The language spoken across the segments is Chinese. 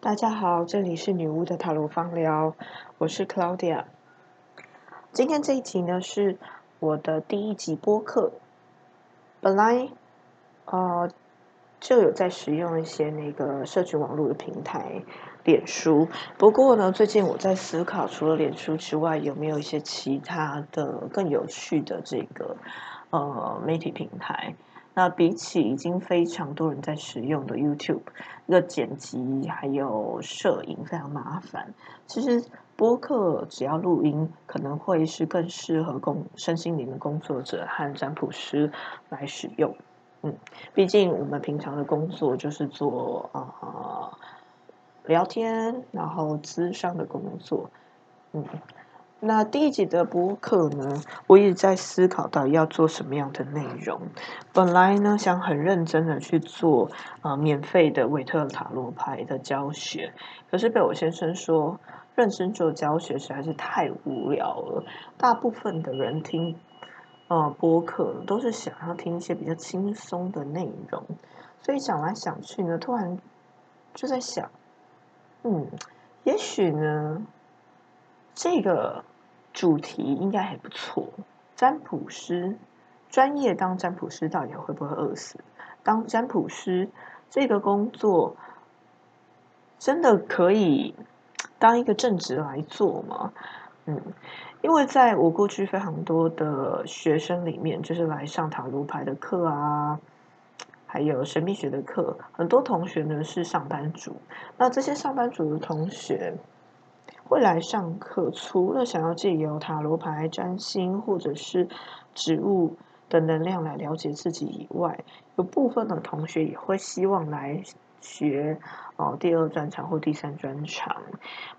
大家好，这里是女巫的塔罗芳疗，我是 Claudia。今天这一集呢是我的第一集播客。本来，呃，就有在使用一些那个社群网络的平台，脸书。不过呢，最近我在思考，除了脸书之外，有没有一些其他的更有趣的这个呃媒体平台？那比起已经非常多人在使用的 YouTube，那个剪辑还有摄影非常麻烦。其实播客只要录音，可能会是更适合工身心灵的工作者和占卜师来使用。嗯，毕竟我们平常的工作就是做啊聊天，然后咨商的工作。嗯。那第一集的播客呢，我一直在思考到底要做什么样的内容。本来呢，想很认真的去做啊免费的韦特塔罗牌的教学，可是被我先生说，认真做教学实在是太无聊了。大部分的人听呃播客都是想要听一些比较轻松的内容，所以想来想去呢，突然就在想，嗯，也许呢。这个主题应该还不错。占卜师专业当占卜师，到底会不会饿死？当占卜师这个工作，真的可以当一个正职来做吗？嗯，因为在我过去非常多的学生里面，就是来上塔罗牌的课啊，还有神秘学的课，很多同学呢是上班族。那这些上班族的同学。未来上课，除了想要借由塔罗牌、占星或者是植物的能量来了解自己以外，有部分的同学也会希望来学哦第二专长或第三专长，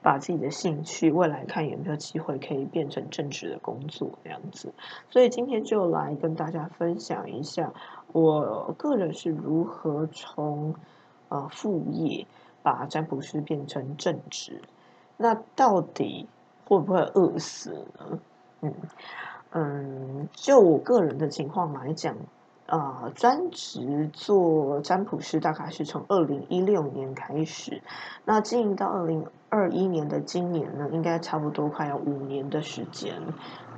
把自己的兴趣未来看有没有机会可以变成正职的工作这样子。所以今天就来跟大家分享一下，我个人是如何从呃副业把占卜师变成正职。那到底会不会饿死呢？嗯嗯，就我个人的情况来讲，啊，专职做占卜师大概是从二零一六年开始，那经营到二零二一年的今年呢，应该差不多快要五年的时间。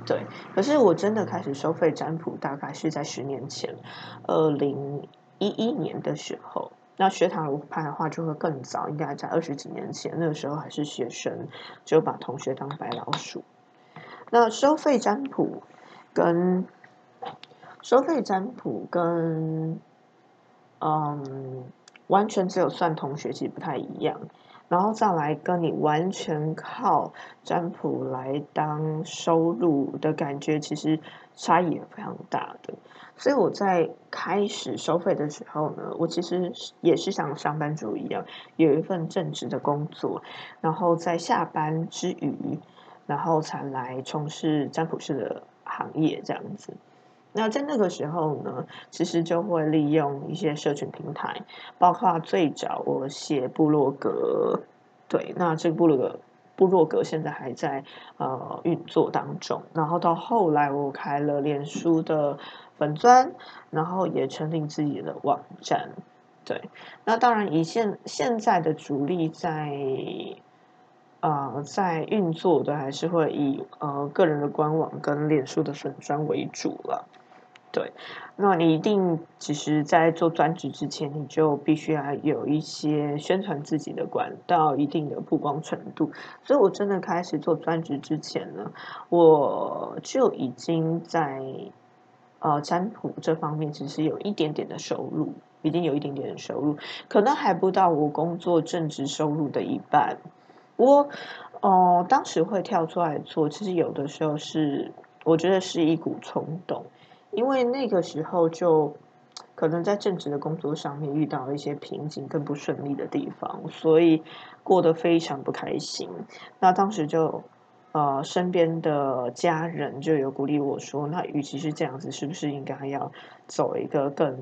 对，可是我真的开始收费占卜，大概是在十年前，二零一一年的时候。那学塔罗牌的话，就会更早，应该在二十几年前，那个时候还是学生，就把同学当白老鼠。那收费占卜跟收费占卜跟嗯，完全只有算同学，其实不太一样。然后再来跟你完全靠占卜来当收入的感觉，其实差异也非常大的。所以我在开始收费的时候呢，我其实也是像上班族一样，有一份正职的工作，然后在下班之余，然后才来从事占卜师的行业这样子。那在那个时候呢，其实就会利用一些社群平台，包括最早我写部落格，对，那这个部落格部落格现在还在呃运作当中。然后到后来，我开了脸书的粉砖，然后也成立自己的网站，对。那当然，以现现在的主力在呃在运作的，还是会以呃个人的官网跟脸书的粉砖为主了。对，那你一定其实，在做专职之前，你就必须要有一些宣传自己的管道，一定的曝光程度。所以我真的开始做专职之前呢，我就已经在呃占卜这方面，其实有一点点的收入，已经有一点点的收入，可能还不到我工作正职收入的一半。我哦，当时会跳出来做，其实有的时候是我觉得是一股冲动。因为那个时候就可能在正职的工作上面遇到了一些瓶颈更不顺利的地方，所以过得非常不开心。那当时就呃身边的家人就有鼓励我说：“那与其是这样子，是不是应该要走一个更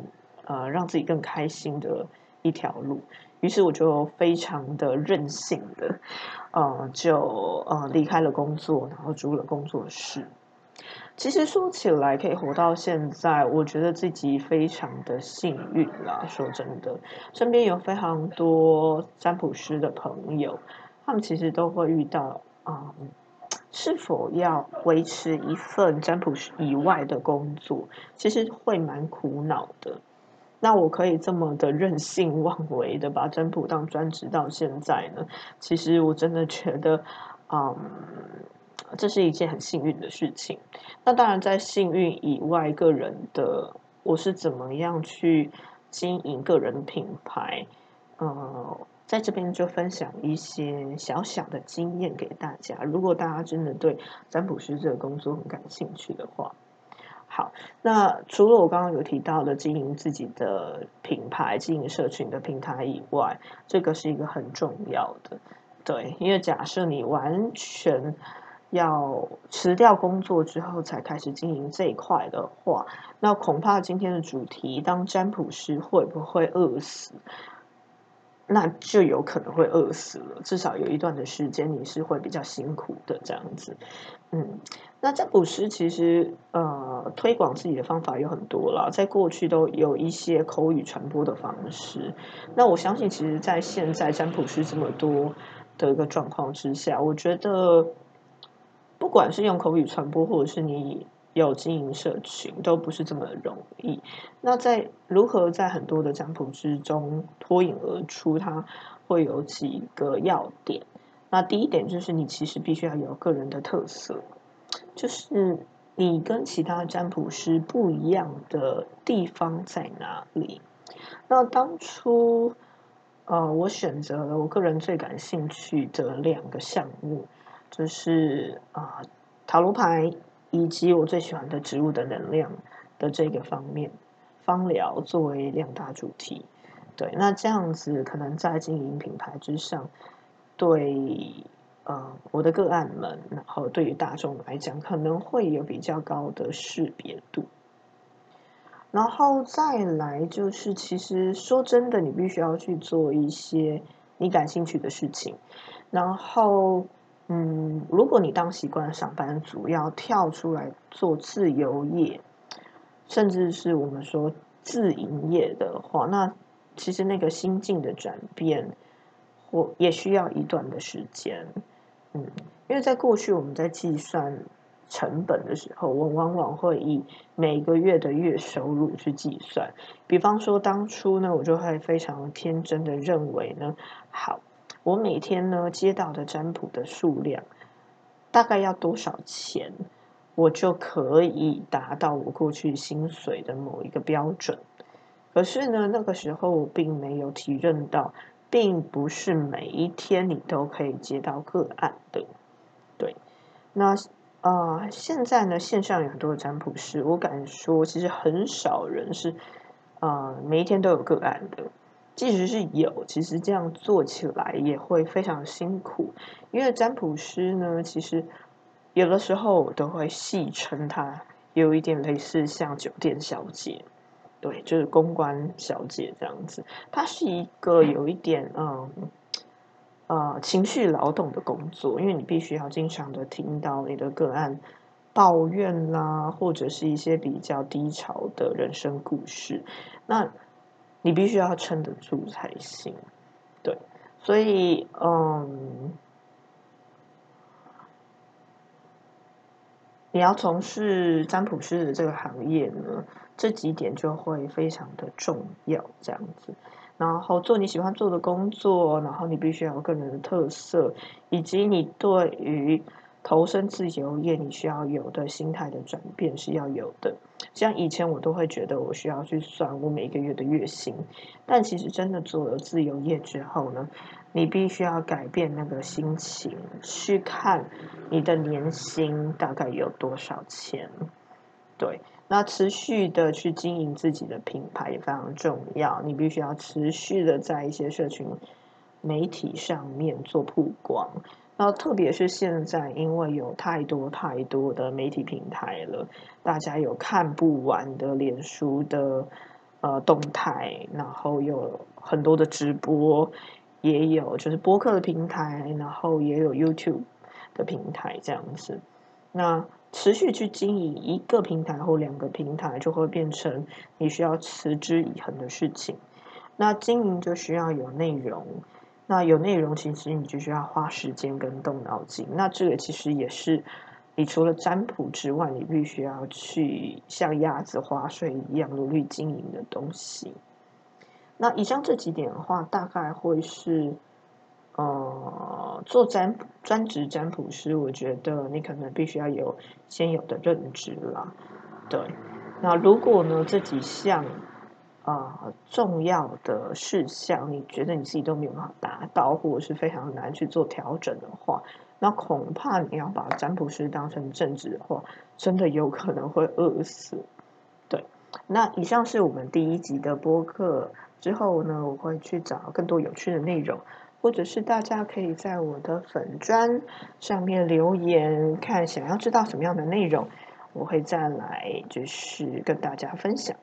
呃让自己更开心的一条路？”于是我就非常的任性的呃就呃离开了工作，然后租了工作室。其实说起来，可以活到现在，我觉得自己非常的幸运啦。说真的，身边有非常多占卜师的朋友，他们其实都会遇到啊，是否要维持一份占卜师以外的工作，其实会蛮苦恼的。那我可以这么的任性妄为的把占卜当专职到现在呢？其实我真的觉得，嗯。这是一件很幸运的事情。那当然，在幸运以外，个人的我是怎么样去经营个人品牌？呃，在这边就分享一些小小的经验给大家。如果大家真的对占卜师这个工作很感兴趣的话，好，那除了我刚刚有提到的经营自己的品牌、经营社群的平台以外，这个是一个很重要的。对，因为假设你完全要辞掉工作之后才开始经营这一块的话，那恐怕今天的主题当占卜师会不会饿死？那就有可能会饿死了。至少有一段的时间你是会比较辛苦的这样子。嗯，那占卜师其实呃推广自己的方法有很多了，在过去都有一些口语传播的方式。那我相信，其实，在现在占卜师这么多的一个状况之下，我觉得。不管是用口语传播，或者是你有经营社群，都不是这么容易。那在如何在很多的占卜之中脱颖而出，它会有几个要点。那第一点就是你其实必须要有个人的特色，就是你跟其他占卜师不一样的地方在哪里？那当初，呃，我选择了我个人最感兴趣的两个项目。就是啊，塔罗牌以及我最喜欢的植物的能量的这个方面，芳疗作为两大主题。对，那这样子可能在经营品牌之上，对呃我的个案们，然后对于大众来讲，可能会有比较高的识别度。然后再来就是，其实说真的，你必须要去做一些你感兴趣的事情，然后。嗯，如果你当习惯上班族，要跳出来做自由业，甚至是我们说自营业的话，那其实那个心境的转变，或也需要一段的时间。嗯，因为在过去我们在计算成本的时候，我往往会以每个月的月收入去计算。比方说，当初呢，我就会非常天真的认为呢，好。我每天呢接到的占卜的数量大概要多少钱，我就可以达到我过去薪水的某一个标准。可是呢，那个时候我并没有体认到，并不是每一天你都可以接到个案的。对，那啊，现在呢，线上有很多的占卜师，我敢说，其实很少人是啊，每一天都有个案的。即使是有，其实这样做起来也会非常辛苦，因为占卜师呢，其实有的时候都会戏称他有一点类似像酒店小姐，对，就是公关小姐这样子。它是一个有一点嗯呃情绪劳动的工作，因为你必须要经常的听到你的个案抱怨啦，或者是一些比较低潮的人生故事，那。你必须要撑得住才行，对，所以嗯，你要从事占卜师的这个行业呢，这几点就会非常的重要，这样子。然后做你喜欢做的工作，然后你必须要有个人的特色，以及你对于。投身自由业，你需要有的心态的转变是要有的。像以前我都会觉得我需要去算我每个月的月薪，但其实真的做了自由业之后呢，你必须要改变那个心情，去看你的年薪大概有多少钱。对，那持续的去经营自己的品牌也非常重要。你必须要持续的在一些社群媒体上面做曝光。然后，特别是现在，因为有太多太多的媒体平台了，大家有看不完的脸书的呃动态，然后有很多的直播，也有就是播客的平台，然后也有 YouTube 的平台这样子。那持续去经营一个平台或两个平台，就会变成你需要持之以恒的事情。那经营就需要有内容，那有内容，其实你就需要花时间跟动脑筋。那这个其实也是你除了占卜之外，你必须要去像鸭子划水一样努力经营的东西。那以上这几点的话，大概会是。呃，做占卜专职占卜师，我觉得你可能必须要有先有的认知啦。对，那如果呢这几项啊重要的事项，你觉得你自己都没有办法达到，或者是非常难去做调整的话，那恐怕你要把占卜师当成正职的话，真的有可能会饿死。对，那以上是我们第一集的播客，之后呢我会去找更多有趣的内容。或者是大家可以在我的粉砖上面留言，看想要知道什么样的内容，我会再来就是跟大家分享。